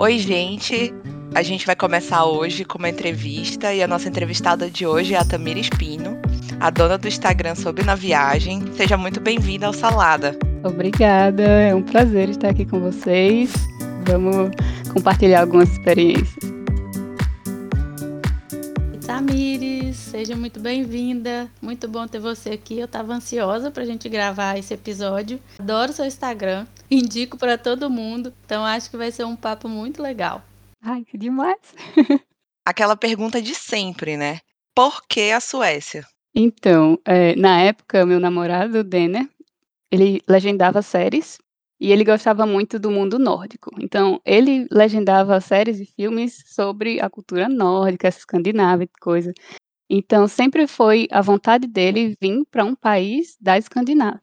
Oi, gente. A gente vai começar hoje com uma entrevista e a nossa entrevistada de hoje é a Tamira Espino, a dona do Instagram Sobre na Viagem. Seja muito bem-vinda ao Salada. Obrigada, é um prazer estar aqui com vocês. Vamos compartilhar algumas experiências. Seja muito bem-vinda. Muito bom ter você aqui. Eu estava ansiosa para a gente gravar esse episódio. Adoro seu Instagram, indico para todo mundo. Então acho que vai ser um papo muito legal. Ai, que demais! Aquela pergunta de sempre, né? Por que a Suécia? Então, é, na época, meu namorado, Denner, ele legendava séries e ele gostava muito do mundo nórdico. Então, ele legendava séries e filmes sobre a cultura nórdica, escandinava e coisa. Então, sempre foi a vontade dele vir para um país da Escandinávia.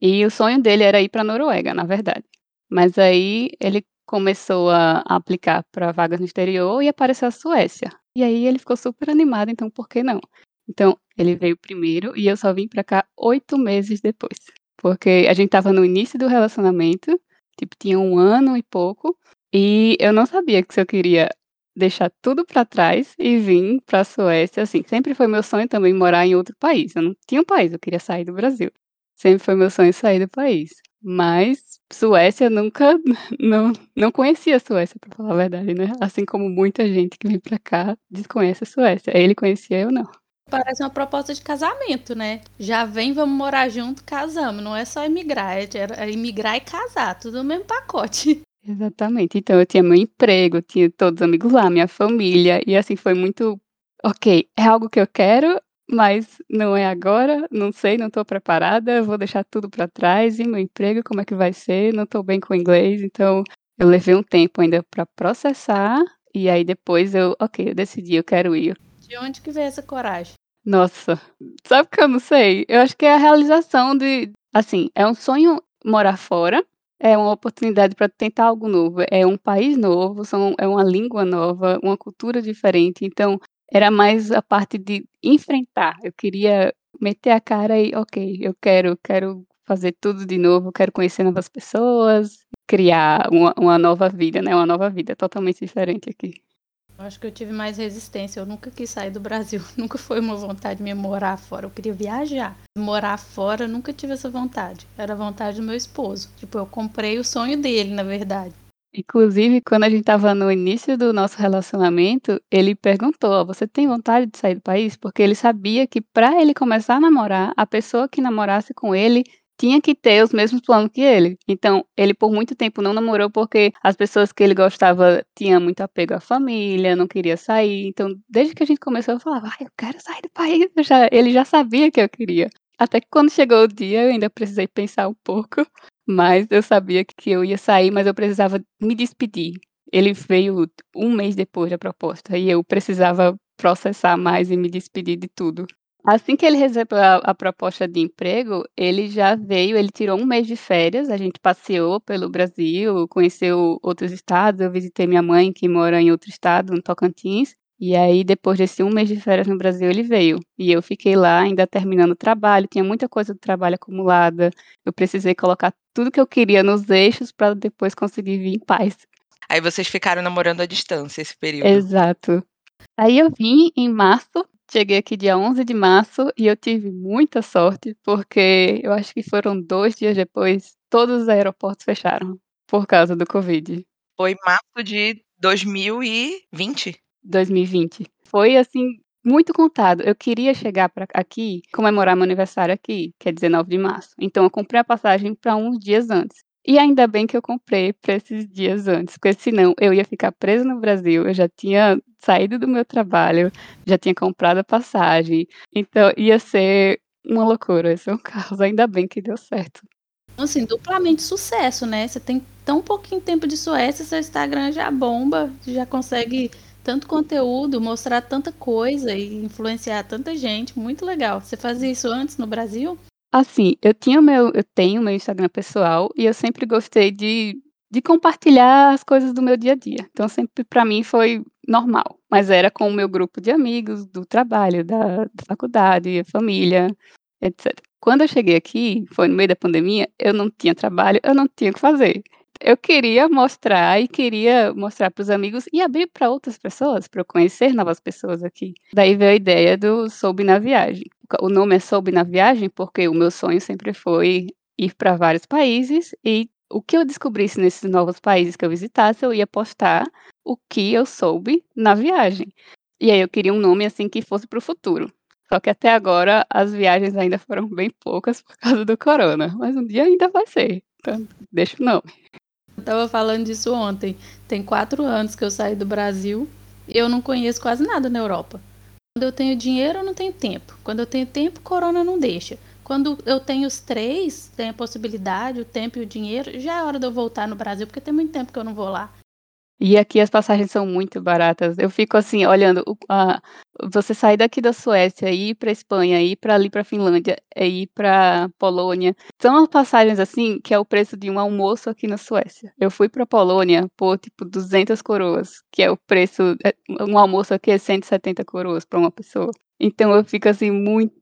E o sonho dele era ir para a Noruega, na verdade. Mas aí ele começou a aplicar para vagas no exterior e apareceu a Suécia. E aí ele ficou super animado, então por que não? Então, ele veio primeiro e eu só vim para cá oito meses depois. Porque a gente estava no início do relacionamento, tipo, tinha um ano e pouco, e eu não sabia que se eu queria deixar tudo para trás e vir para a Suécia, assim, sempre foi meu sonho também morar em outro país. Eu não tinha um país, eu queria sair do Brasil. Sempre foi meu sonho sair do país. Mas Suécia nunca não não conhecia a Suécia, para falar a verdade, né? Assim como muita gente que vem para cá desconhece a Suécia. Ele conhecia, eu não. Parece uma proposta de casamento, né? Já vem, vamos morar junto, casamos. Não é só emigrar, é, é emigrar e casar, tudo no mesmo pacote. Exatamente. Então eu tinha meu emprego, tinha todos os amigos lá, minha família, e assim foi muito, ok, é algo que eu quero, mas não é agora, não sei, não estou preparada, vou deixar tudo para trás, e meu emprego, como é que vai ser? Não estou bem com o inglês, então eu levei um tempo ainda para processar, e aí depois eu, ok, eu decidi, eu quero ir. De onde que veio essa coragem? Nossa, sabe que eu não sei? Eu acho que é a realização de, assim, é um sonho morar fora, é uma oportunidade para tentar algo novo, é um país novo, são, é uma língua nova, uma cultura diferente, então era mais a parte de enfrentar. Eu queria meter a cara e, ok, eu quero, quero fazer tudo de novo, quero conhecer novas pessoas, criar uma, uma nova vida, né? Uma nova vida totalmente diferente aqui. Acho que eu tive mais resistência. Eu nunca quis sair do Brasil. Nunca foi uma vontade minha morar fora. Eu queria viajar. Morar fora, eu nunca tive essa vontade. Era a vontade do meu esposo. Tipo, eu comprei o sonho dele, na verdade. Inclusive, quando a gente estava no início do nosso relacionamento, ele perguntou: "Você tem vontade de sair do país?" Porque ele sabia que para ele começar a namorar, a pessoa que namorasse com ele tinha que ter os mesmos planos que ele. Então, ele por muito tempo não namorou porque as pessoas que ele gostava tinham muito apego à família, não queria sair. Então, desde que a gente começou, eu falava, ai, eu quero sair do país. Já, ele já sabia que eu queria. Até que quando chegou o dia, eu ainda precisei pensar um pouco, mas eu sabia que eu ia sair, mas eu precisava me despedir. Ele veio um mês depois da proposta e eu precisava processar mais e me despedir de tudo. Assim que ele recebeu a a proposta de emprego, ele já veio, ele tirou um mês de férias, a gente passeou pelo Brasil, conheceu outros estados, eu visitei minha mãe que mora em outro estado, no Tocantins, e aí depois desse um mês de férias no Brasil ele veio, e eu fiquei lá ainda terminando o trabalho, tinha muita coisa do trabalho acumulada, eu precisei colocar tudo que eu queria nos eixos para depois conseguir vir em paz. Aí vocês ficaram namorando à distância esse período? Exato. Aí eu vim em março Cheguei aqui dia 11 de março e eu tive muita sorte, porque eu acho que foram 2 dias depois, todos os aeroportos fecharam, por causa do covid. Foi março de 2020? 2020. Foi, assim, muito contado. Eu queria chegar para aqui, comemorar meu aniversário aqui, que é 19 de março. Então eu comprei a passagem para uns dias antes. E ainda bem que eu comprei para esses dias antes, porque senão eu ia ficar presa no Brasil, eu já tinha saído do meu trabalho, já tinha comprado a passagem, então ia ser uma loucura, ia ser um caos, ainda bem que deu certo. Assim, duplamente sucesso, né? Você tem tão pouquinho tempo de Suécia, seu Instagram já bomba, já consegue tanto conteúdo, mostrar tanta coisa e influenciar tanta gente, muito legal. Você fazia isso antes no Brasil? Assim, eu tinha meu eu tenho meu Instagram pessoal e eu sempre gostei de de compartilhar as coisas do meu dia a dia. Então sempre para mim foi normal, mas era com o meu grupo de amigos, do trabalho, da da faculdade, família, etc. Quando eu cheguei aqui, foi no meio da pandemia, eu não tinha trabalho, eu não tinha o que fazer. eu queria mostrar e queria mostrar para os amigos e abrir para outras pessoas, para eu conhecer novas pessoas aqui. Daí veio a ideia do Soube na Viagem. O nome é Soube na Viagem porque o meu sonho sempre foi ir para vários países e o que eu descobrisse nesses novos países que eu visitasse, eu ia postar o que eu soube na viagem. E aí eu queria um nome assim que fosse para o futuro. Só que até agora as viagens ainda foram bem poucas por causa do corona, mas um dia ainda vai ser. Então, deixa o nome. Eu tava falando disso ontem. Tem quatro anos que eu saí do Brasil e eu não conheço quase nada na Europa. Quando eu tenho dinheiro, eu não tenho tempo. Quando eu tenho tempo, corona não deixa. Quando eu tenho os três, tem a possibilidade, o tempo e o dinheiro, já é hora de eu voltar no Brasil, porque tem muito tempo que eu não vou lá. E aqui as passagens são muito baratas. Eu fico assim, olhando, você sair daqui da Suécia, ir para Espanha, ir para ali para Finlândia, eh, ir para Polônia, são as passagens, assim, que é o preço de um almoço aqui na Suécia. Eu fui para Polônia por, tipo, 200 coroas, que é o preço eh, um almoço aqui é 170 coroas para uma pessoa. Então eu fico, assim, muito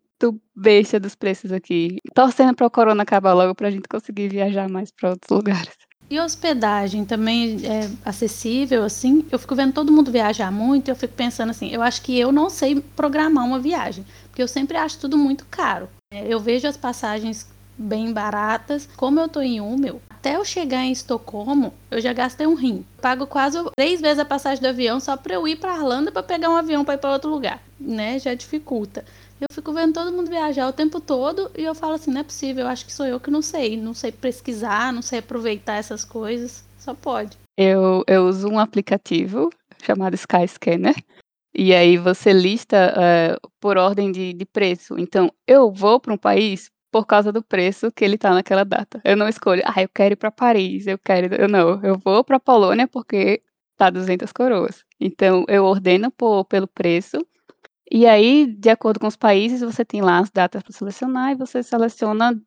besta dos preços aqui. Torcendo para o corona acabar logo para a gente conseguir viajar mais para outros lugares. E hospedagem também é acessível, assim? Eu fico vendo todo mundo viajar muito e eu fico pensando assim, eu acho que eu não sei programar uma viagem, porque eu sempre acho tudo muito caro. É, eu vejo as passagens bem baratas. Como eu tô em Umeå, até eu chegar em Estocolmo, eu já gastei um rim. Pago quase três vezes a passagem do avião só para eu ir para Irlanda para pegar um avião para ir para outro lugar, né? Já dificulta. Eu fico vendo todo mundo viajar o tempo todo e eu falo assim, não é possível, eu acho que sou eu que não sei, não sei pesquisar, não sei aproveitar essas coisas, só pode. Eu, eu uso um aplicativo chamado Skyscanner e aí você lista uh, por ordem de, de preço. Então, eu vou para um país por causa do preço que ele está naquela data. Eu não escolho, ah, eu quero ir para Paris, eu quero, eu não, eu vou para Polônia porque tá 200 coroas. Então, eu ordeno por, pelo preço e aí, de acordo com os países, você tem lá as datas para selecionar e você seleciona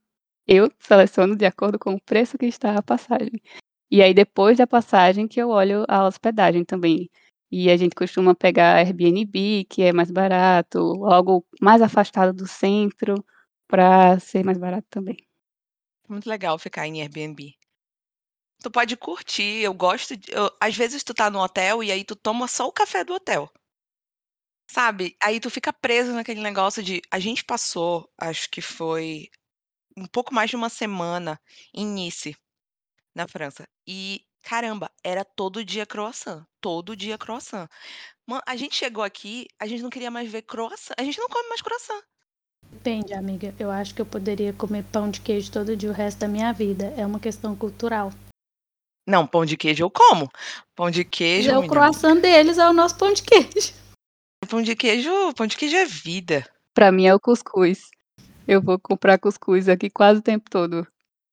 eu seleciono de acordo com o preço que está a passagem. E aí, depois da passagem, que eu olho a hospedagem também. E a gente costuma pegar Airbnb, que é mais barato, algo mais afastado do centro, para ser mais barato também. Muito legal ficar em Airbnb. Tu pode curtir, eu gosto de eu às vezes tu tá no hotel e aí tu toma só o café do hotel. Sabe, aí tu fica preso naquele negócio de a gente passou, acho que foi um pouco mais de uma semana em Nice, na França, e caramba, era todo dia croissant, todo dia croissant. a gente chegou aqui, a gente não queria mais ver croissant, a gente não come mais croissant. Depende, amiga. Eu acho que eu poderia comer pão de queijo todo dia o resto da minha vida. É uma questão cultural. Não, pão de queijo eu como. Pão de queijo. É o croissant deles, é o nosso pão de queijo. Pão de queijo, pão de queijo é vida. Pra mim é o cuscuz. Eu vou comprar cuscuz aqui quase o tempo todo.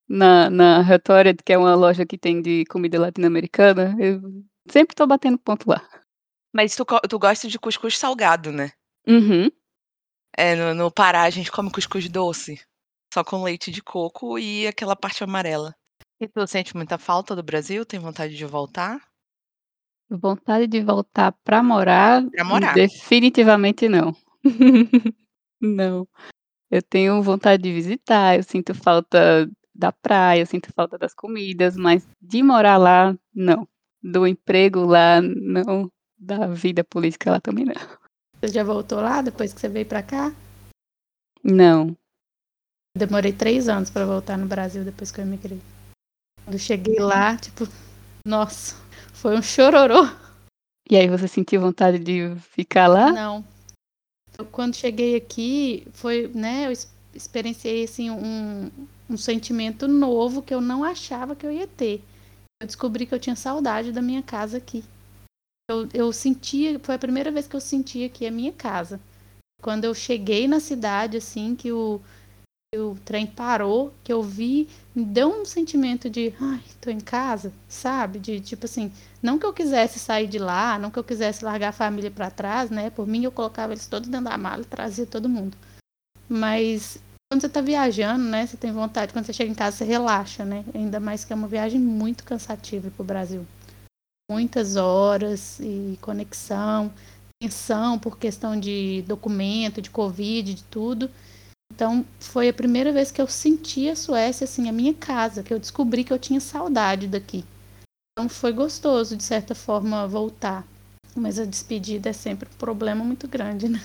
Na, na Rhetoric, que é uma loja que tem de comida latino-americana, eu sempre tô batendo ponto lá. Mas tu, tu gosta de cuscuz salgado, né? Uhum. É, no, no Pará a gente come cuscuz doce. Só com leite de coco e aquela parte amarela. E tu sente muita falta do Brasil? Tem vontade de voltar? Vontade de voltar pra morar, Pra morar. definitivamente não. Não. Eu tenho vontade de visitar, eu sinto falta da praia, eu sinto falta das comidas, mas de morar lá, não. Do emprego lá, não. Da vida política lá também não. Você já voltou lá depois que você veio pra cá? Não. Demorei três anos pra voltar no Brasil depois que eu emigrei. Quando cheguei lá, tipo, nossa, foi um chororô. E aí você sentiu vontade de ficar lá? Não. Eu, quando cheguei aqui, foi, né, eu experienciei assim um, um sentimento novo que eu não achava que eu ia ter. Eu descobri que eu tinha saudade da minha casa aqui. Eu, eu sentia, foi a primeira vez que eu sentia que é minha casa. Quando eu cheguei na cidade, assim, que o, o trem parou, que eu vi, me deu um sentimento de, ai, tô em casa, sabe? De tipo assim, não que eu quisesse sair de lá, não que eu quisesse largar a família para trás, né? Por mim eu colocava eles todos dentro da mala e trazia todo mundo. Mas quando você tá viajando, né, você tem vontade, quando você chega em casa você relaxa, né? Ainda mais que é uma viagem muito cansativa pro Brasil. Muitas horas e conexão, tensão por questão de documento, de covid, de tudo. Então, foi a primeira vez que eu senti a Suécia, assim, a minha casa, que eu descobri que eu tinha saudade daqui. Então foi gostoso, de certa forma, voltar. Mas a despedida é sempre um problema muito grande, né?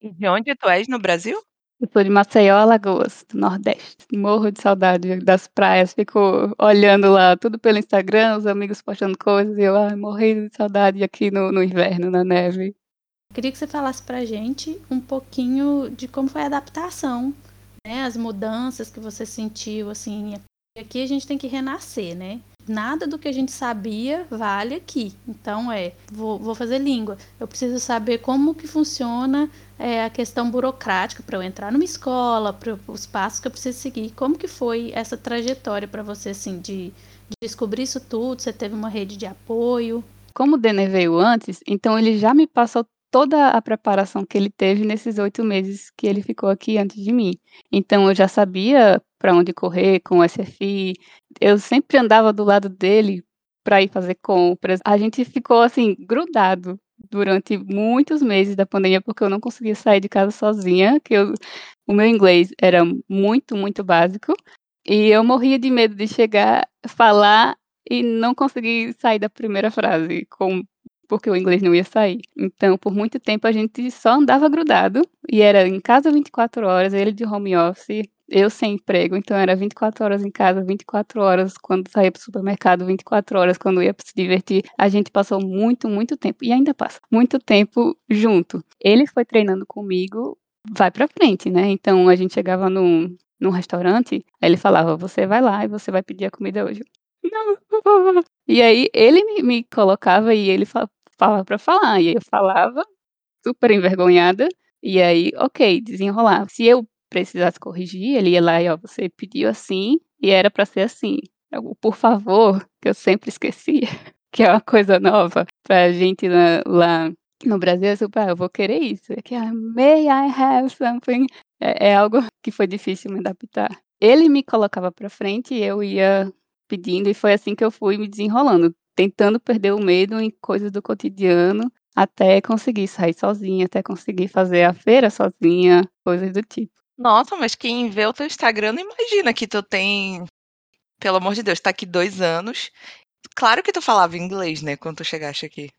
E de onde tu és no Brasil? Eu sou de Maceió, Alagoas, do Nordeste. Morro de saudade das praias, fico olhando lá tudo pelo Instagram, os amigos postando coisas, e eu ai, morrendo de saudade aqui no, no inverno, na neve. Queria que você falasse pra gente um pouquinho de como foi a adaptação, né? As mudanças que você sentiu, assim. Aqui a gente tem que renascer, né? Nada do que a gente sabia vale aqui. Então é, vou, vou fazer língua. Eu preciso saber como que funciona é, a questão burocrática para eu entrar numa escola, para os passos que eu preciso seguir. Como que foi essa trajetória para você, assim, de, de descobrir isso tudo? Você teve uma rede de apoio? Como o Denner veio antes, então ele já me passou toda a preparação que ele teve nesses oito meses que ele ficou aqui antes de mim. Então eu já sabia para onde correr com o SFI, eu sempre andava do lado dele para ir fazer compras. A gente ficou assim grudado durante muitos meses da pandemia porque eu não conseguia sair de casa sozinha, que eu, o meu inglês era muito, muito básico, e eu morria de medo de chegar, falar e não conseguir sair da primeira frase, com porque o inglês não ia sair. Então, por muito tempo a gente só andava grudado e era em casa 24 horas, ele de home office, eu sem emprego, então era 24 horas em casa, 24 horas quando saía para o supermercado, 24 horas quando ia se divertir. A gente passou muito, muito tempo e ainda passa muito tempo junto. Ele foi treinando comigo, vai para frente, né? Então a gente chegava num, num restaurante, aí ele falava: "Você vai lá e você vai pedir a comida hoje". Não, e aí ele me, me colocava e ele falava para falar, e aí eu falava, super envergonhada, e aí, ok, desenrolar. Se eu precisasse corrigir, ele ia lá e, ó, você pediu assim, e era para ser assim. Eu, por favor, que eu sempre esquecia, que é uma coisa nova pra gente lá, no Brasil, super, ah, eu vou querer isso. É que, ah, may I have something? É, é algo que foi difícil me adaptar. Ele me colocava para frente e eu ia pedindo, e foi assim que eu fui me desenrolando tentando perder o medo em coisas do cotidiano, até conseguir sair sozinha, até conseguir fazer a feira sozinha, coisas do tipo. Nossa, mas quem vê o teu Instagram não imagina que tu tem, pelo amor de Deus, tá aqui dois anos. Claro que tu falava inglês, né, quando tu chegaste aqui.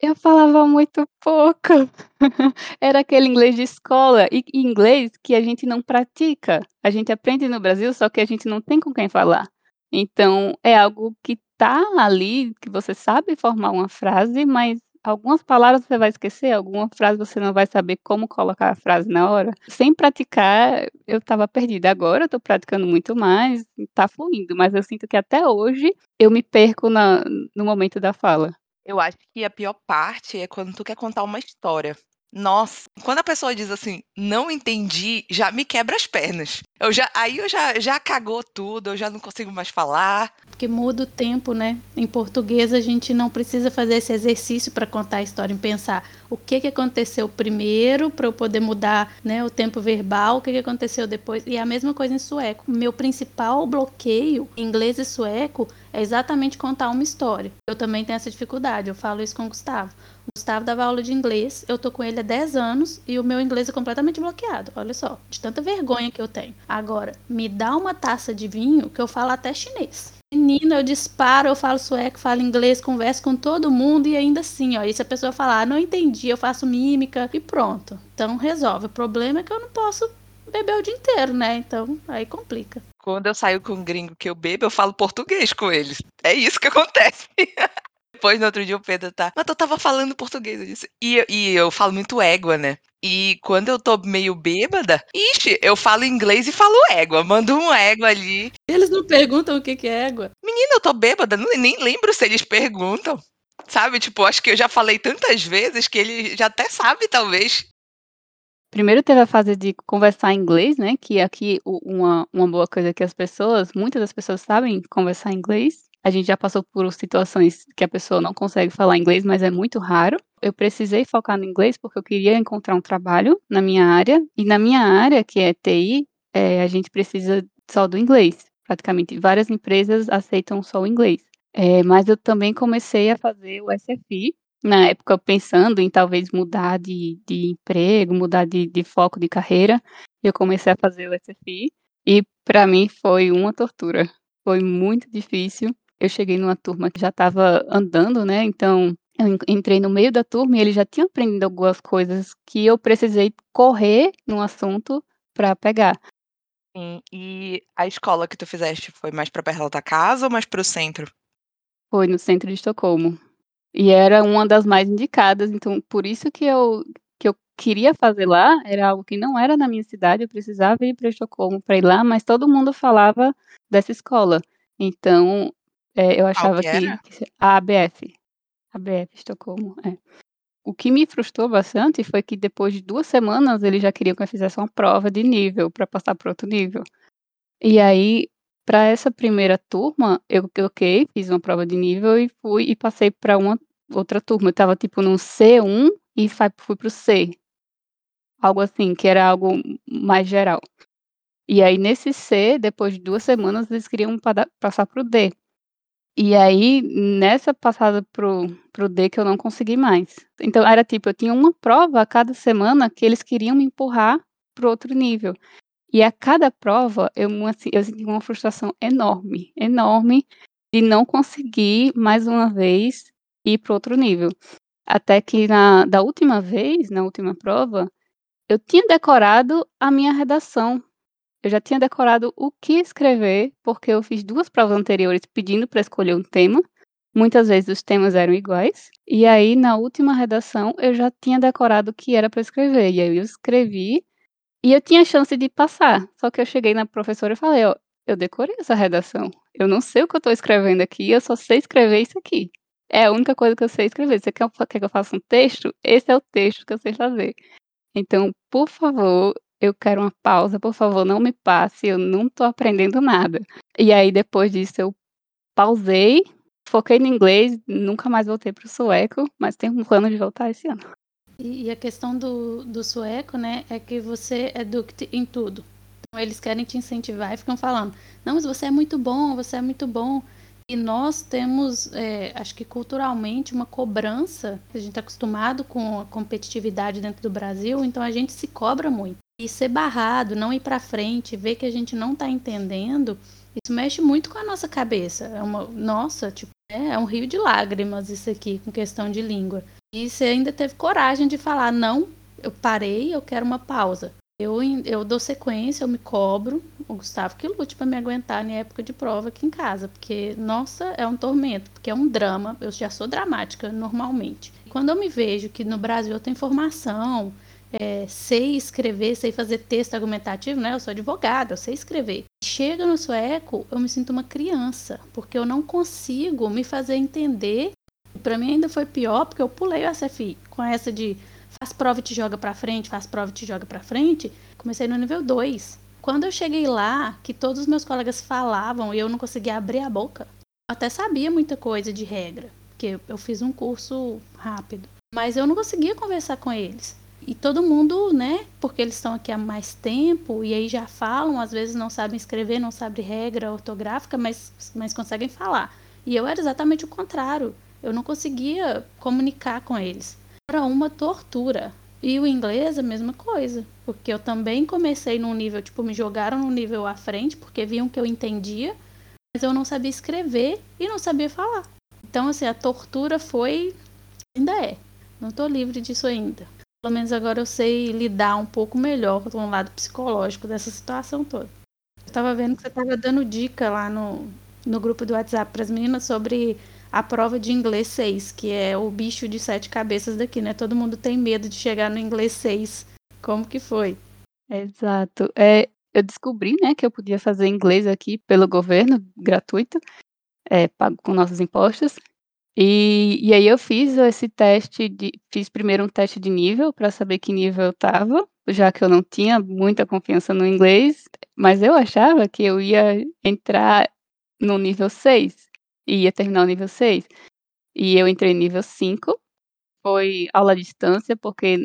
Eu falava muito pouco. Era aquele inglês de escola, e inglês que a gente não pratica. A gente aprende no Brasil, só que a gente não tem com quem falar. Então, é algo que tá ali, que você sabe formar uma frase, mas algumas palavras você vai esquecer, alguma frase você não vai saber como colocar a frase na hora. Sem praticar, eu estava perdida. Agora eu tô praticando muito mais, tá fluindo, mas eu sinto que até hoje eu me perco na no momento da fala. Eu acho que a pior parte é quando tu quer contar uma história. Nossa, quando a pessoa diz assim: "Não entendi", já me quebra as pernas. Eu já aí eu já já cagou tudo, eu já não consigo mais falar. Porque muda o tempo, né? Em português a gente não precisa fazer esse exercício para contar a história, em pensar o que que aconteceu primeiro para eu poder mudar, né, o tempo verbal, o que que aconteceu depois. E a mesma coisa em sueco. Meu principal bloqueio em inglês e sueco é exatamente contar uma história. Eu também tenho essa dificuldade, eu falo isso com o Gustavo. Gustavo dava aula de inglês, eu tô com ele há 10 anos e o meu inglês é completamente bloqueado. Olha só, de tanta vergonha que eu tenho. Agora, me dá uma taça de vinho que eu falo até chinês. Menina, eu disparo, eu falo sueco, falo inglês, converso com todo mundo e ainda assim, ó, e se a pessoa falar, ah, não entendi, eu faço mímica e pronto. Então resolve. O problema é que eu não posso beber o dia inteiro, né? Então aí complica. Quando eu saio com um gringo que eu bebo, eu falo português com eles. É isso que acontece. Depois, no outro dia, o Pedro tá. Mas eu tava falando português, eu disse. E, e eu falo muito égua, né? E quando eu tô meio bêbada, ixi, eu falo inglês e falo égua. Mando um égua ali. Eles não perguntam o que, que é égua. Menina, eu tô bêbada, nem lembro se eles perguntam. Sabe, tipo, acho que eu já falei tantas vezes que ele já até sabe, talvez. Primeiro teve a fase de conversar em inglês, né, que aqui uma uma boa coisa que as pessoas muitas das pessoas sabem conversar em inglês. A gente já passou por situações que a pessoa não consegue falar inglês, mas é muito raro. Eu precisei focar no inglês, porque eu queria encontrar um trabalho na minha área, e na minha área, que é TI, eh, a gente precisa só do inglês, praticamente. Várias empresas aceitam só o inglês. Eh, mas eu também comecei a fazer o SFI, na época pensando em talvez mudar de de emprego, mudar de de foco de carreira, eu comecei a fazer o SFI, e para mim foi uma tortura, foi muito difícil. Eu cheguei numa turma que já estava andando, né, então eu entrei no meio da turma e eles já tinham aprendido algumas coisas que eu precisei correr num assunto para pegar. Sim, e a escola que tu fizeste foi mais para perto da tua casa ou mais para o centro? Foi no centro de Estocolmo. E era uma das mais indicadas, então por isso que eu que eu queria fazer lá, era algo que não era na minha cidade, eu precisava ir para Estocolmo para ir lá, mas todo mundo falava dessa escola. Então, eh, eu achava que que a ABF, ABF Estocolmo, é. O que me frustrou bastante foi que depois de 2 semanas eles já queriam que eu fizesse uma prova de nível para passar para outro nível. E aí, para essa primeira turma, eu ok, fiz uma prova de nível e fui e passei para uma outra turma, eu estava tipo num C1 e fui para o C. Algo assim, que era algo mais geral. E aí nesse C, depois de 2 semanas, eles queriam passar para o D. E aí, nessa passada para o para o D que eu não consegui mais. Então era tipo, eu tinha uma prova a cada semana que eles queriam me empurrar para o outro nível. E a cada prova eu assim, eu senti uma frustração enorme, enorme, de não conseguir mais uma vez ir para o outro nível. Até que na da última vez, na última prova, eu tinha decorado a minha redação. Eu já tinha decorado o que escrever, porque eu fiz 2 provas anteriores pedindo para escolher um tema, muitas vezes os temas eram iguais, e aí na última redação eu já tinha decorado o que era para escrever, e aí eu escrevi, e eu tinha chance de passar, só que eu cheguei na professora e falei: "Ó, eu decorei essa redação, eu não sei o que eu estou escrevendo aqui, eu só sei escrever isso aqui. É a única coisa que eu sei escrever, você quer quer que eu faça um texto? Esse é o texto que eu sei fazer. Então, por favor, eu quero uma pausa, por favor, não me passe, eu não estou aprendendo nada". E aí depois disso eu pausei, foquei no inglês, nunca mais voltei para o sueco, mas tenho um plano de voltar esse ano. E, a questão do, do sueco, né, é que você é duct em tudo. Então eles querem te incentivar e ficam falando, não, mas você é muito bom, você é muito bom. E nós temos, é, acho que culturalmente, uma cobrança, a gente está acostumado com a competitividade dentro do Brasil, então a gente se cobra muito. E ser barrado, não ir para frente, ver que a gente não está entendendo, isso mexe muito com a nossa cabeça. É uma, nossa, tipo, é, é um rio de lágrimas isso aqui, com questão de língua. E você ainda teve coragem de falar, não, eu parei, eu quero uma pausa. Eu, eu dou sequência, eu me cobro. O Gustavo que lute para me aguentar na época de prova aqui em casa, porque, nossa, é um tormento, porque é um drama. Eu já sou dramática normalmente. Quando eu me vejo que no Brasil eu tenho formação, é, sei escrever, sei fazer texto argumentativo, né? Eu sou advogada, eu sei escrever. Chega no sueco, eu me sinto uma criança, porque eu não consigo me fazer entender. Para mim ainda foi pior, porque eu pulei o SFI com essa de faz prova e te joga para frente, faz prova e te joga para frente. Comecei no nível 2. Quando eu cheguei lá, que todos os meus colegas falavam e eu não conseguia abrir a boca, eu até sabia muita coisa de regra, porque eu fiz um curso rápido, mas eu não conseguia conversar com eles. E todo mundo, né, porque eles estão aqui há mais tempo e aí já falam, às vezes não sabem escrever, não sabem regra ortográfica, mas, mas conseguem falar. E eu era exatamente o contrário. Eu não conseguia comunicar com eles. Era uma tortura. E o inglês a mesma coisa, porque eu também comecei num nível, tipo, me jogaram num nível à frente, porque viam que eu entendia, mas eu não sabia escrever e não sabia falar. Então, assim, a tortura foi, ainda é. Não estou livre disso ainda. Pelo menos agora eu sei lidar um pouco melhor com o lado psicológico dessa situação toda. Eu estava vendo que você estava dando dica lá no, no grupo do WhatsApp para as meninas sobre a prova de inglês 6, que é o bicho de sete cabeças daqui, né? Todo mundo tem medo de chegar no inglês 6. Como que foi? Exato. É, eu descobri, né, que eu podia fazer inglês aqui pelo governo, gratuito, é, pago com nossos impostos. E, e aí eu fiz esse teste de, fiz primeiro um teste de nível para saber que nível eu estava, já que eu não tinha muita confiança no inglês, mas eu achava que eu ia entrar no nível 6 e ia terminar o nível 6. E eu entrei nível 5, foi aula à distância, porque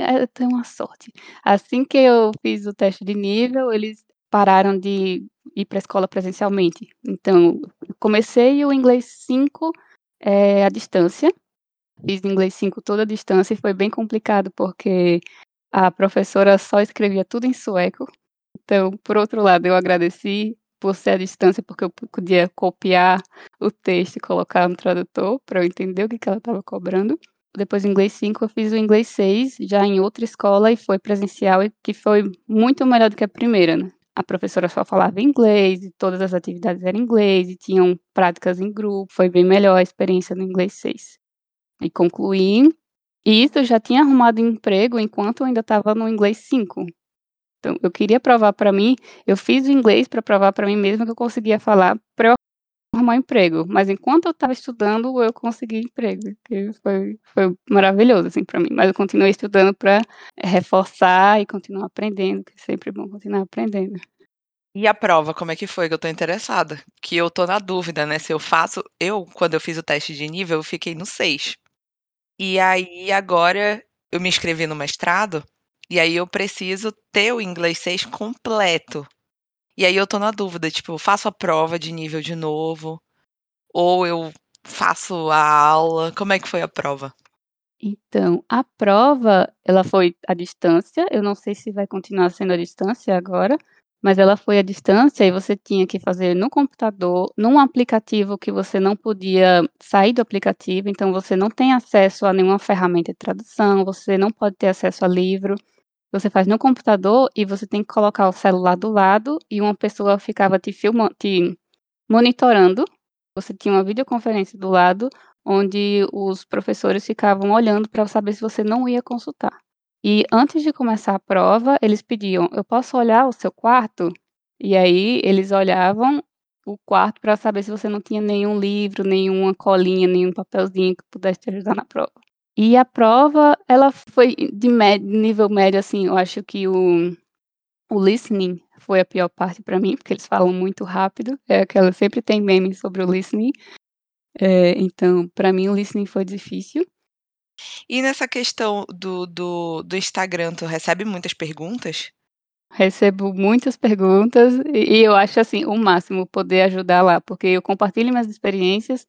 é, tenho uma sorte. Assim que eu fiz o teste de nível, eles pararam de ir para a escola presencialmente. Então, comecei o inglês 5 é, à distância. Fiz inglês 5 toda a distância e foi bem complicado, porque a professora só escrevia tudo em sueco. Então, por outro lado, eu agradeci por ser à distância, porque eu podia copiar o texto e colocar no tradutor para eu entender o que que ela estava cobrando. Depois do inglês 5 eu fiz o inglês 6, já em outra escola e foi presencial que foi muito melhor do que a primeira, né. A professora só falava inglês e todas as atividades eram em inglês e tinham práticas em grupo, foi bem melhor a experiência no inglês 6. E concluí, e isso eu já tinha arrumado emprego enquanto eu ainda estava no inglês 5. Então eu queria provar para mim eu fiz o inglês para provar para mim mesma que eu conseguia falar para eu arrumar emprego, mas enquanto eu estava estudando eu consegui emprego, que foi foi maravilhoso, assim, para mim, mas eu continuei estudando para reforçar e continuar aprendendo, que é sempre bom continuar aprendendo. E a prova, como é que foi? Que eu tô interessada, que eu tô na dúvida, né, se eu faço eu, quando eu fiz o teste de nível, eu fiquei no 6. E aí agora eu me inscrevi no mestrado, e aí eu preciso ter o inglês 6 completo. E aí eu tô na dúvida, tipo, eu faço a prova de nível de novo, ou eu faço a aula, como é que foi a prova? Então, a prova, ela foi à distância, eu não sei se vai continuar sendo à distância agora, mas ela foi à distância e você tinha que fazer no computador, num aplicativo que você não podia sair do aplicativo, então você não tem acesso a nenhuma ferramenta de tradução, você não pode ter acesso a livro. Você faz no computador e você tem que colocar o celular do lado e uma pessoa ficava te filma te monitorando. Você tinha uma videoconferência do lado, onde os professores ficavam olhando para saber se você não ia consultar. E antes de começar a prova, eles pediam: "Eu posso olhar o seu quarto?". E aí eles olhavam o quarto para saber se você não tinha nenhum livro, nenhuma colinha, nenhum papelzinho que pudesse te ajudar na prova. E a prova, ela foi de médio nível médio, assim, eu acho que o o listening foi a pior parte para mim, porque eles falam muito rápido, é aquela sempre tem meme sobre o listening. Eh, então, para mim o listening foi difícil. E nessa questão do do do Instagram, tu recebe muitas perguntas? Recebo muitas perguntas e e eu acho, assim, o máximo poder ajudar lá, porque eu compartilho minhas experiências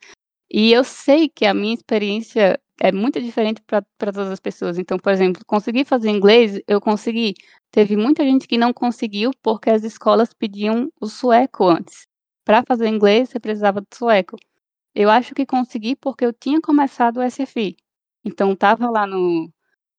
e eu sei que a minha experiência é muito diferente para todas as pessoas. Então, por exemplo, conseguir fazer inglês, eu consegui. Teve muita gente que não conseguiu, porque as escolas pediam o sueco antes. Para fazer inglês, você precisava do sueco. Eu acho que consegui, porque eu tinha começado o SFI. Então estava lá no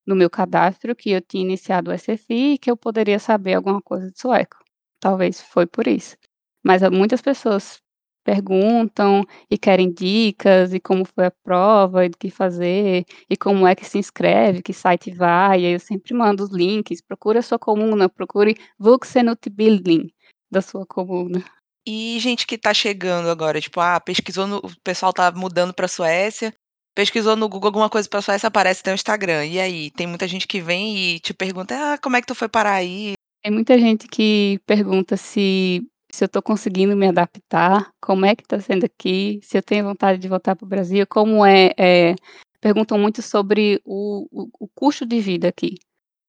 no meu cadastro que eu tinha iniciado o SFI e que eu poderia saber alguma coisa de sueco. Talvez foi por isso. Mas, hã, muitas pessoas perguntam e querem dicas e como foi a prova e do que fazer, e como é que se inscreve, que site vai, e aí eu sempre mando os links, procure a sua comuna, procure Vuxenutbildning da sua comuna. E gente que tá chegando agora, tipo, ah, pesquisou no o pessoal tá mudando pra Suécia, pesquisou no Google alguma coisa pra Suécia, aparece teu Instagram. E aí, tem muita gente que vem e te pergunta: "Ah, como é que tu foi parar aí?" Tem muita gente que pergunta se se eu tô conseguindo me adaptar, como é que tá sendo aqui, se eu tenho vontade de voltar para o Brasil, como é eh, perguntam muito sobre o o o custo de vida aqui,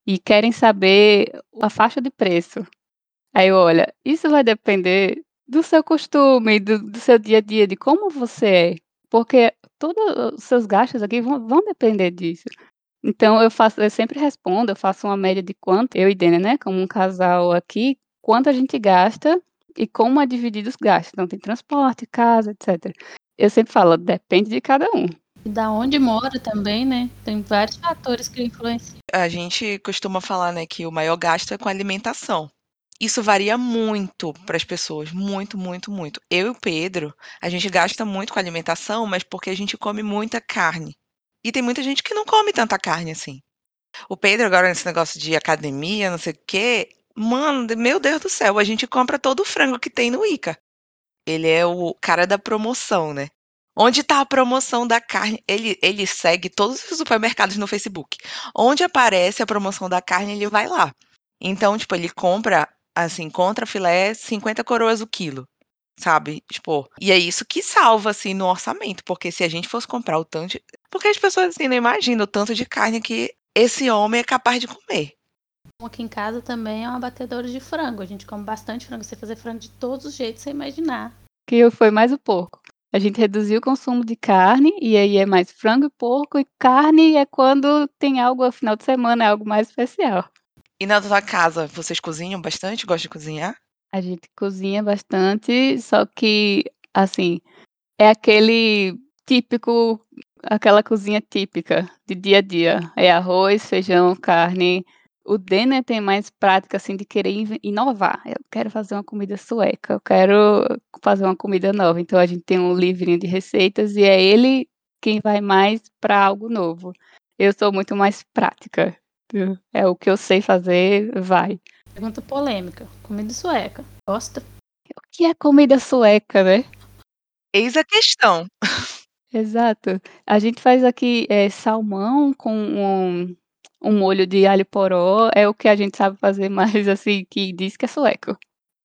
e querem saber a faixa de preço. Aí "Olha, isso vai depender do seu costume, do do seu dia a dia, de como você é, porque todo os seus gastos aqui vão vão depender disso". Então eu faço eu sempre respondo, eu faço uma média de quanto eu e Denia, né, como um casal aqui, quanto a gente gasta e como é dividido os gastos. Então tem transporte, casa, etcétera. Eu sempre falo: "Depende de cada um". E da onde mora também, né, tem vários fatores que influenciam. A gente costuma falar, né, que o maior gasto é com alimentação. Isso varia muito para as pessoas, muito, muito, muito. Eu e o Pedro, a gente gasta muito com alimentação, mas porque a gente come muita carne. E tem muita gente que não come tanta carne assim. O Pedro agora nesse negócio de academia, não sei o quê, mano, meu Deus do céu, a gente compra todo o frango que tem no ICA. Ele é o cara da promoção, né. Onde tá a promoção da carne ele ele segue todos os supermercados no Facebook. Onde aparece a promoção da carne, ele vai lá. Então, tipo, ele compra, assim, contrafilé 50 coroas o quilo, sabe, tipo, e é isso que salva, assim, no orçamento, porque se a gente fosse comprar o tanto porque as pessoas, assim, não imaginam o tanto de carne que esse homem é capaz de comer. Aqui em casa também é uma batedora de frango, a gente come bastante frango, sei fazer frango de todos os jeitos você imaginar. Que foi mais o porco. A gente reduziu o consumo de carne, e aí é mais frango e porco, e carne é quando tem algo ao final de semana, é algo mais especial. E na tua casa, vocês cozinham bastante, gostam de cozinhar? A gente cozinha bastante, só que, assim, é aquele típico aquela cozinha típica de dia a dia. É arroz, feijão, carne. O Denner tem mais prática, assim, de querer inovar. Eu quero fazer uma comida sueca, eu quero fazer uma comida nova. Então a gente tem um livrinho de receitas e é ele quem vai mais para algo novo. Eu sou muito mais prática. É o que eu sei fazer, vai. Pergunta polêmica. Comida sueca. Gosta? O que é comida sueca, né? Eis a questão. Exato. A gente faz aqui, eh, salmão com um um molho de alho poró, é o que a gente sabe fazer mais, assim, que diz que é sueco.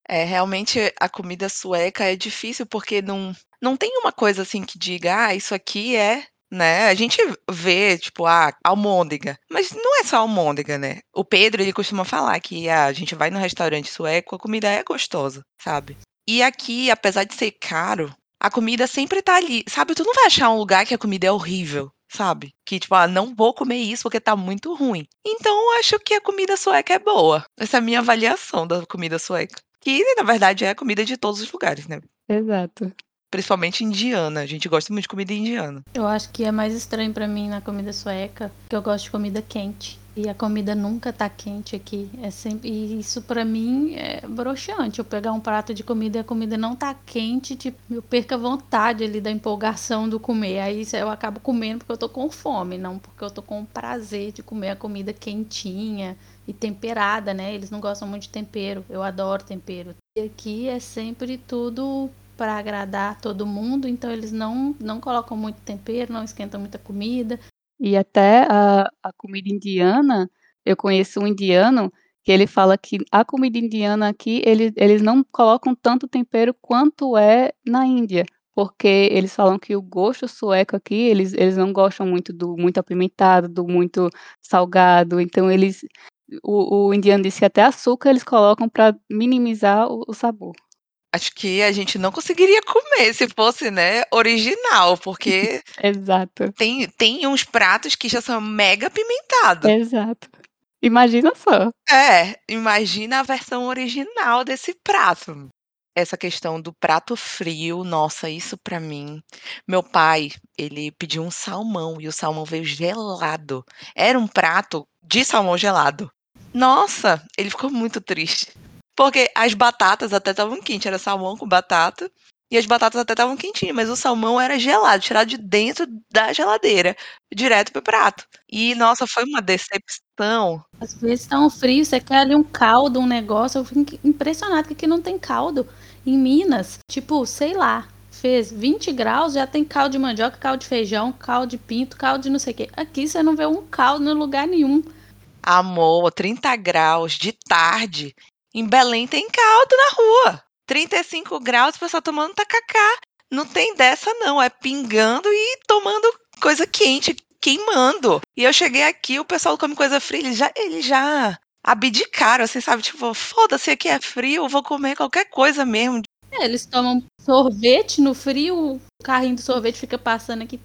É, realmente a comida sueca é difícil, porque não não tem uma coisa, assim, que diga: "Ah, isso aqui é", né, a gente vê, tipo, ah, almôndega, mas não é só almôndega, né. O Pedro, ele costuma falar que: "Ah, a gente vai no restaurante sueco, a comida é gostosa", sabe. E aqui, apesar de ser caro, a comida sempre tá ali, sabe, tu não vai achar um lugar que a comida é horrível, sabe, que tipo: "Ah, não vou comer isso porque tá muito ruim". Então eu acho que a comida sueca é boa. Essa é a minha avaliação da comida sueca, que na verdade é a comida de todos os lugares, né. Exato. Principalmente indiana, a gente gosta muito de comida indiana. Eu acho que é mais estranho pra mim na comida sueca, que eu gosto de comida quente. E a comida nunca tá quente aqui. É sempre e isso pra mim é broxante. Eu pegar um prato de comida e a comida não tá quente, tipo, eu perco a vontade ali da empolgação do comer. Aí eu acabo comendo porque eu tô com fome, não porque eu tô com prazer de comer a comida quentinha e temperada, né? Eles não gostam muito de tempero. Eu adoro tempero. E aqui é sempre tudo para agradar todo mundo, então eles não não colocam muito tempero, não esquentam muita comida. E até a a comida indiana, eu conheço um indiano que ele fala que a comida indiana aqui, eles eles não colocam tanto tempero quanto é na Índia, porque eles falam que o gosto sueco aqui, eles eles não gostam muito do muito apimentado, do muito salgado, então eles o o indiano disse que até açúcar eles colocam para minimizar o o sabor. Acho que a gente não conseguiria comer se fosse, né, original, porque Exato. tem tem uns pratos que já são mega apimentados. Exato. Imagina só. É, imagina a versão original desse prato. Essa questão do prato frio, nossa, isso pra mim meu pai, ele pediu um salmão e o salmão veio gelado. Era um prato de salmão gelado. Nossa, ele ficou muito triste. Porque as batatas até estavam quente, era salmão com batata, e as batatas até estavam quentinhas, mas o salmão era gelado, tirado de dentro da geladeira, direto pro prato. E nossa, foi uma decepção. Às vezes tá um frio, você quer ali um caldo, um negócio, eu fico impressionada que aqui não tem caldo. Em Minas, tipo, sei lá, fez 20 graus, já tem caldo de mandioca, caldo de feijão, caldo de pinto, caldo de não sei o quê. Aqui você não vê um caldo em lugar nenhum. Amor, 30 graus de tarde, em Belém tem caldo na rua. 35 graus, o pessoal tomando tacacá. Não tem dessa não, é pingando e tomando coisa quente, queimando. E eu cheguei aqui, o pessoal come coisa fria, eles já eles já abdicaram, assim, sabe, tipo: "Foda-se, aqui é frio, vou comer qualquer coisa mesmo". É, eles tomam sorvete no frio, o carrinho do sorvete fica passando aqui,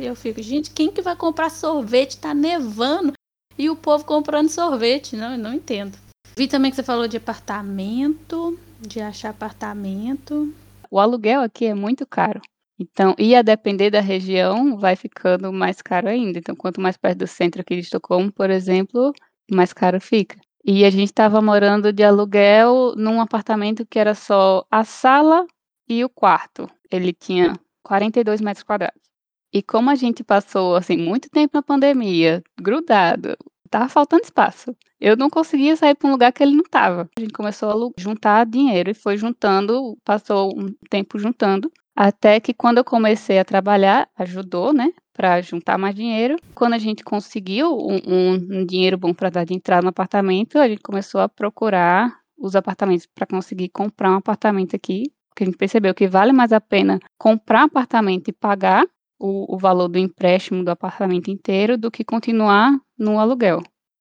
e eu fico: "Gente, quem que vai comprar sorvete? Tá nevando". E o povo comprando sorvete, não, eu não entendo. Vi também que você falou de apartamento, de achar apartamento. O aluguel aqui é muito caro. Então, e a depender da região, vai ficando mais caro ainda. Então, quanto mais perto do centro aqui de Estocolmo, por exemplo, mais caro fica. E a gente estava morando de aluguel num apartamento que era só a sala e o quarto. Ele tinha 42 metros quadrados. E como a gente passou, assim, muito tempo na pandemia, grudado, estava faltando espaço. Eu não conseguia sair para um lugar que ele não estava. A gente começou a juntar dinheiro e foi juntando, passou um tempo juntando, até que quando eu comecei a trabalhar, ajudou, né, para juntar mais dinheiro. Quando a gente conseguiu um, um, dinheiro bom para dar de entrada no apartamento, a gente começou a procurar os apartamentos para conseguir comprar um apartamento aqui, porque a gente percebeu que vale mais a pena comprar apartamento e pagar o o valor do empréstimo do apartamento inteiro do que continuar no aluguel.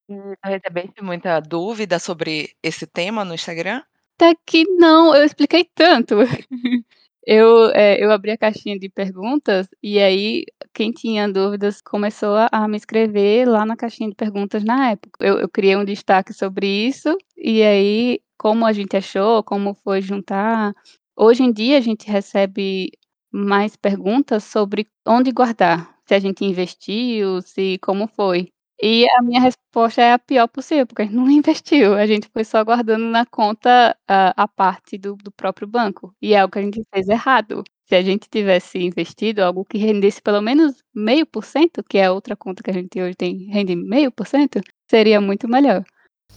E tu recebeste muita dúvida sobre esse tema no Instagram? Até que não, eu expliquei tanto. Eu, eh, eu abri a caixinha de perguntas, e aí quem tinha dúvidas começou a a me escrever lá na caixinha de perguntas na época. Eu eu criei um destaque sobre isso, e aí como a gente achou, como foi juntar. Hoje em dia a gente recebe mais perguntas sobre onde guardar, se a gente investiu, se como foi. E a minha resposta é a pior possível, porque a gente não investiu, a gente foi só guardando na conta a a parte do do próprio banco, e é algo que a gente fez errado. Se a gente tivesse investido algo que rendesse pelo menos 0,5%, que é outra conta que a gente hoje tem, rende 0,5%, seria muito melhor.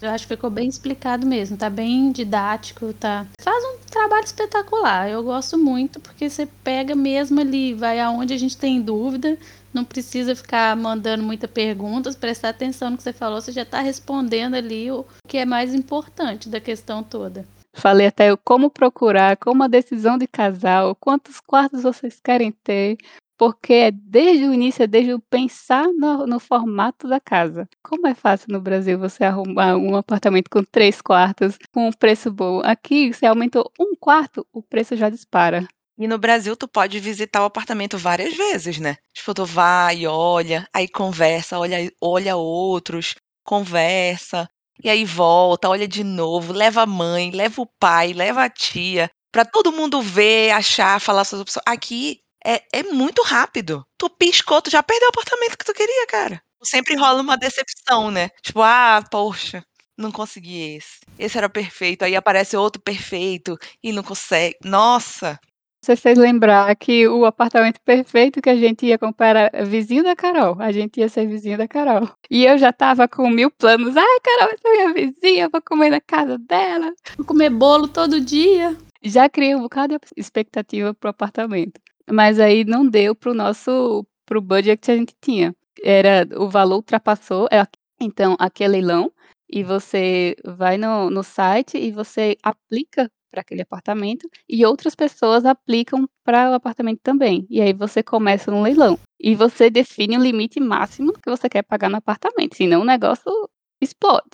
Eu acho que ficou bem explicado mesmo, tá bem didático, tá faz um trabalho espetacular, eu gosto muito, porque você pega mesmo ali, vai aonde a gente tem dúvida, não precisa ficar mandando muitas perguntas, prestar atenção no que você falou, você já está respondendo ali o que é mais importante da questão toda. Falei até como procurar, como a decisão de casal, quantos quartos vocês querem ter, porque é desde o início, é desde o pensar no no formato da casa. Como é fácil no Brasil você arrumar um apartamento com 3 quartos, com um preço bom. Aqui, você aumentou 1 quarto, o preço já dispara. E no Brasil tu pode visitar o apartamento várias vezes, né. Tipo, tu vai, olha, aí conversa, olha olha outros, conversa, e aí volta, olha de novo, leva a mãe, leva o pai, leva a tia, pra todo mundo ver, achar, falar suas opções. Aqui é é muito rápido. Tu piscou, tu já perdeu o apartamento que tu queria, cara. Sempre rola uma decepção, né. Tipo: "Ah, poxa, não consegui esse. Esse era perfeito", aí aparece outro perfeito e não consegue. Nossa! Você fez lembrar que o apartamento perfeito que a gente ia comprar era vizinho da Carol, a gente ia ser vizinho da Carol. E eu já estava com 1000 planos: "Ai, Carol vai ser minha vizinha, vou comer na casa dela, vou comer bolo todo dia". Já criei um bocado de expectativa para o apartamento. Mas aí não deu para o nosso para o budget que a gente tinha. Era o valor ultrapassou, é então aqui é leilão, e você vai no no site e você aplica para aquele apartamento, e outras pessoas aplicam para o apartamento também. E aí você começa no leilão. E você define o limite máximo que você quer pagar no apartamento, senão o negócio explode.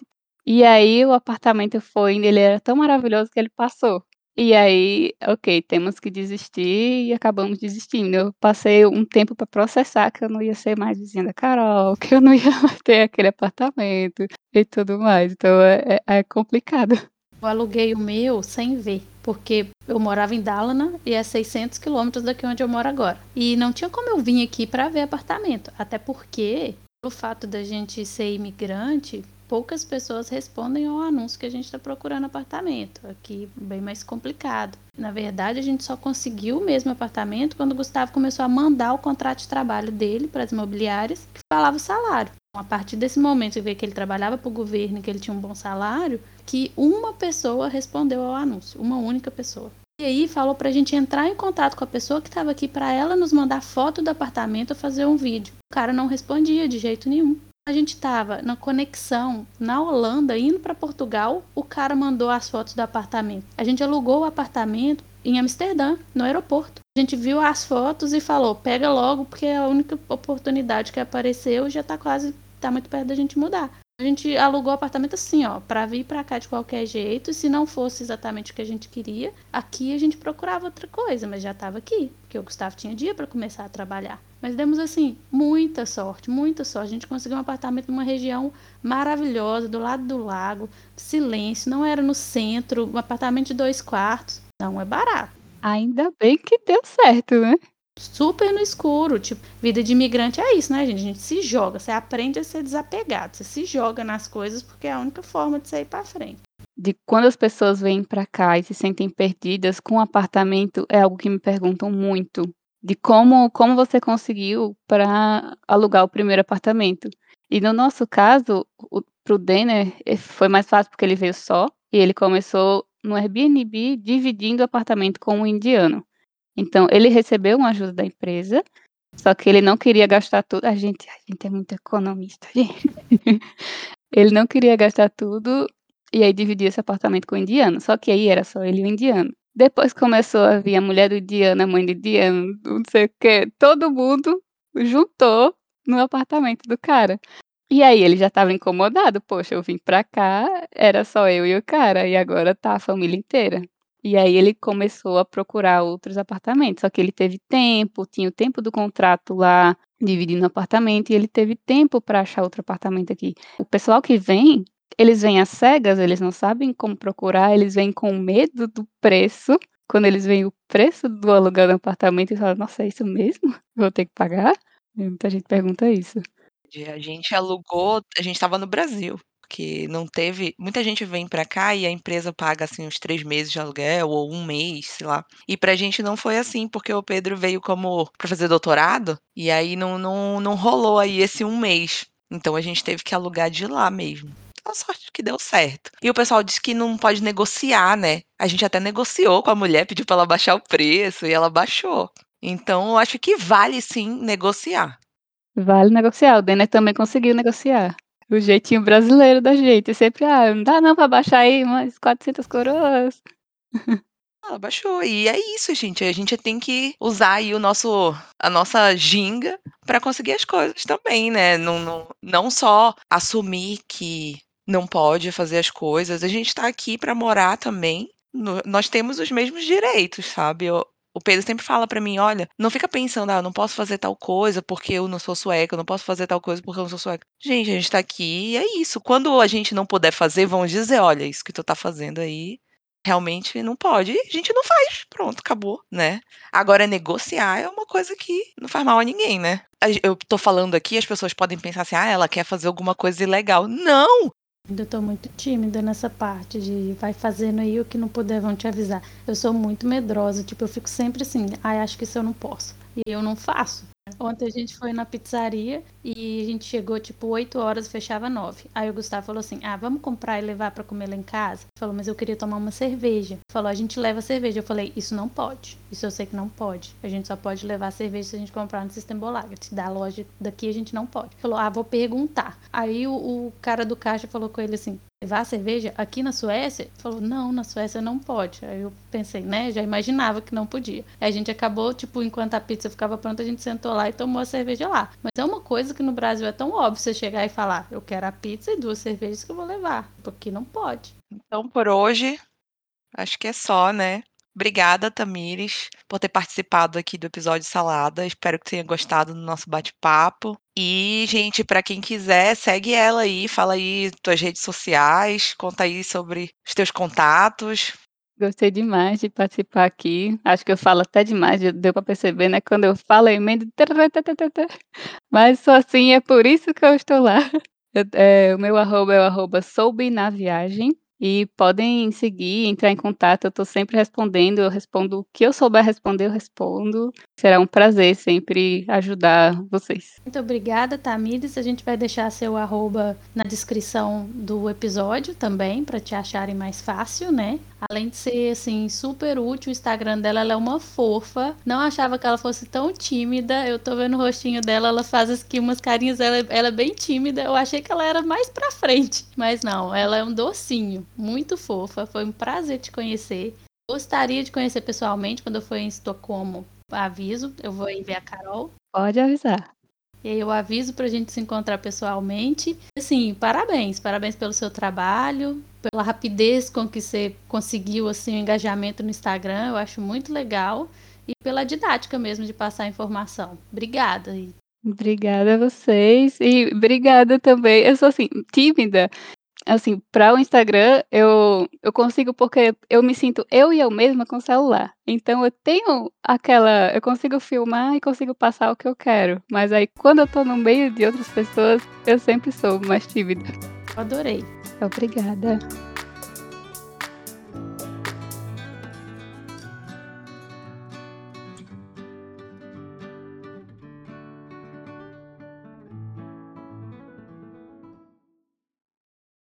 E aí o apartamento foi ele era tão maravilhoso que ele passou. E aí, ok, temos que desistir e acabamos desistindo. Eu passei um tempo para processar que eu não ia ser mais vizinha da Carol, que eu não ia ter aquele apartamento e tudo mais, então é é é complicado. Eu aluguei o meu sem ver, porque eu morava em Dalarna e é 600 quilômetros daqui onde eu moro agora. E não tinha como eu vir aqui para ver apartamento, até porque o fato da gente ser imigrante, poucas pessoas respondem ao anúncio que a gente está procurando apartamento. Aqui bem mais complicado. Na verdade, a gente só conseguiu o mesmo apartamento quando o Gustavo começou a mandar o contrato de trabalho dele para as imobiliárias, que falava o salário. A partir desse momento, que ele trabalhava para o governo, que ele tinha um bom salário, que uma pessoa respondeu ao anúncio, uma única pessoa. E aí falou para a gente entrar em contato com a pessoa que estava aqui para ela nos mandar foto do apartamento ou fazer um vídeo. O cara não respondia de jeito nenhum. A gente estava na conexão na Holanda, indo para Portugal, o cara mandou as fotos do apartamento. A gente alugou o apartamento em Amsterdã, no aeroporto. A gente viu as fotos e falou: pega logo, porque é a única oportunidade que apareceu já está quase, está muito perto da gente mudar. A gente alugou o apartamento assim, ó, para vir para cá de qualquer jeito. Se não fosse exatamente o que a gente queria, aqui a gente procurava outra coisa, mas já estava aqui, porque o Gustavo tinha dia para começar a trabalhar. Mas demos assim muita sorte, muita sorte. A gente conseguiu um apartamento numa região maravilhosa, do lado do lago, silêncio, não era no centro, um apartamento de dois quartos. Não é barato. Ainda bem que deu certo, né? super no escuro. Tipo, vida de imigrante é isso, né, gente? A gente se joga, você aprende a ser desapegado, você se joga nas coisas porque é a única forma de sair para frente. De quando as pessoas vêm para cá e se sentem perdidas com um apartamento, é algo que me perguntam muito. De como, como você conseguiu para alugar o primeiro apartamento. E no nosso caso, para o Denner, eh, foi mais fácil porque ele veio só e ele começou no Airbnb dividindo o apartamento com um indiano. Então, ele recebeu uma ajuda da empresa, só que ele não queria gastar tudo. A gente, a gente é muito economista, gente. ele não queria gastar tudo e aí dividiu esse apartamento com o indiano. Só que aí era só ele e o indiano. Depois começou a vir a mulher do indiano, a mãe do indiano, não sei o quê. Todo mundo juntou no apartamento do cara. E aí ele já estava incomodado. Poxa, eu vim pra cá, era só eu e o cara, e agora tá a família inteira. E aí ele começou a procurar outros apartamentos, só que ele teve tempo, tinha o tempo do contrato lá, dividindo apartamento, e ele teve tempo para achar outro apartamento aqui. O pessoal que vem, eles vêm às cegas, eles não sabem como procurar, eles vêm com medo do preço. Quando eles veem o preço do aluguel do apartamento, eles falam, nossa, é isso mesmo? Vou ter que pagar? E muita gente pergunta isso. A gente alugou, a gente estava no Brasil, porque não teve. Muita gente vem para cá e a empresa paga assim uns três meses de aluguel ou um mês, sei lá. E pra gente não foi assim, porque o Pedro veio como para fazer doutorado e aí não, não, não rolou aí esse um mês. Então a gente teve que alugar de lá mesmo. A sorte que deu certo. E o pessoal disse que não pode negociar, né? A gente até negociou com a mulher, pediu para ela baixar o preço e ela baixou. Então, eu acho que vale sim negociar. Vale negociar. O Denner também conseguiu negociar. O jeitinho brasileiro da gente. Sempre, ah, não dá não pra baixar aí umas 400 coroas. Ela baixou. E é isso, gente. A gente tem que usar aí o nosso, a nossa ginga para conseguir as coisas também, né? Não, não, não só assumir que não pode fazer as coisas. A gente tá aqui para morar também. No, nós temos os mesmos direitos, sabe? Eu, o Pedro sempre fala para mim: olha, não fica pensando, ah, eu não posso fazer tal coisa porque eu não sou sueca, eu não posso fazer tal coisa porque eu não sou sueca. Gente, a gente tá aqui e é isso. Quando a gente não puder fazer, vão dizer: olha, isso que tu tá fazendo aí realmente não pode. A gente não faz. Pronto, acabou, né? Agora, negociar é uma coisa que não faz mal a ninguém, né? Eu tô falando aqui, as pessoas podem pensar assim, ah, ela quer fazer alguma coisa ilegal. Não! Ainda tô muito tímida nessa parte de vai fazendo aí o que não puder vão te avisar. Eu sou muito medrosa, tipo, eu fico sempre assim, ai, ah, acho que isso eu não posso. E eu não faço. Ontem a gente foi na pizzaria e a gente chegou tipo 8 horas fechava 9. Aí o Gustavo falou assim: Ah, vamos comprar e levar para comer lá em casa? Ele falou, mas eu queria tomar uma cerveja. Falou, a gente leva cerveja. Eu falei, isso não pode. Isso eu sei que não pode. A gente só pode levar cerveja se a gente comprar no Sistema Bolaget. Da loja daqui a gente não pode. Falou, ah, vou perguntar. Aí o, o cara do caixa falou com ele assim: levar cerveja aqui na Suécia? Falou, não, na Suécia não pode. Aí eu pensei, né? Já imaginava que não podia. Aí a gente acabou, tipo, enquanto a pizza ficava pronta, a gente sentou lá e tomou a cerveja lá. Mas é uma coisa que no Brasil é tão óbvio você chegar e falar, eu quero a pizza e duas cervejas que eu vou levar. Porque não pode. Então, por hoje, acho que é só, né? Obrigada, Tamires, por ter participado aqui do episódio Salada. Espero que tenha gostado do nosso bate-papo. E, gente, para quem quiser, segue ela aí, fala aí tuas redes sociais, conta aí sobre os teus contatos. Gostei demais de participar aqui. Acho que eu falo até demais, deu para perceber, né? Quando eu falo, eu emendo. Mas só assim, é por isso que eu estou lá. Eu, é, o meu arroba é o arroba soube na viagem. E podem seguir, entrar em contato, eu estou sempre respondendo, eu respondo o que eu souber responder, eu respondo. Será um prazer sempre ajudar vocês. Muito obrigada, Tamires. A gente vai deixar seu arroba na descrição do episódio também, para te acharem mais fácil, né? Além de ser, assim, super útil, o Instagram dela ela é uma fofa. Não achava que ela fosse tão tímida. Eu tô vendo o rostinho dela, ela faz aqui umas carinhas, ela, ela é bem tímida. Eu achei que ela era mais pra frente. Mas não, ela é um docinho. Muito fofa. Foi um prazer te conhecer. Gostaria de conhecer pessoalmente quando eu for em Estocolmo. Aviso, eu vou ver a Carol. Pode avisar. E aí eu aviso pra gente se encontrar pessoalmente. Assim, parabéns, parabéns pelo seu trabalho, pela rapidez com que você conseguiu assim o engajamento no Instagram, eu acho muito legal e pela didática mesmo de passar a informação. Obrigada. Obrigada a vocês e obrigada também. Eu sou assim tímida, assim, para o Instagram, eu eu consigo porque eu me sinto eu e eu mesma com o celular. Então eu tenho aquela eu consigo filmar e consigo passar o que eu quero, mas aí quando eu tô no meio de outras pessoas, eu sempre sou mais tímida. Adorei. Obrigada.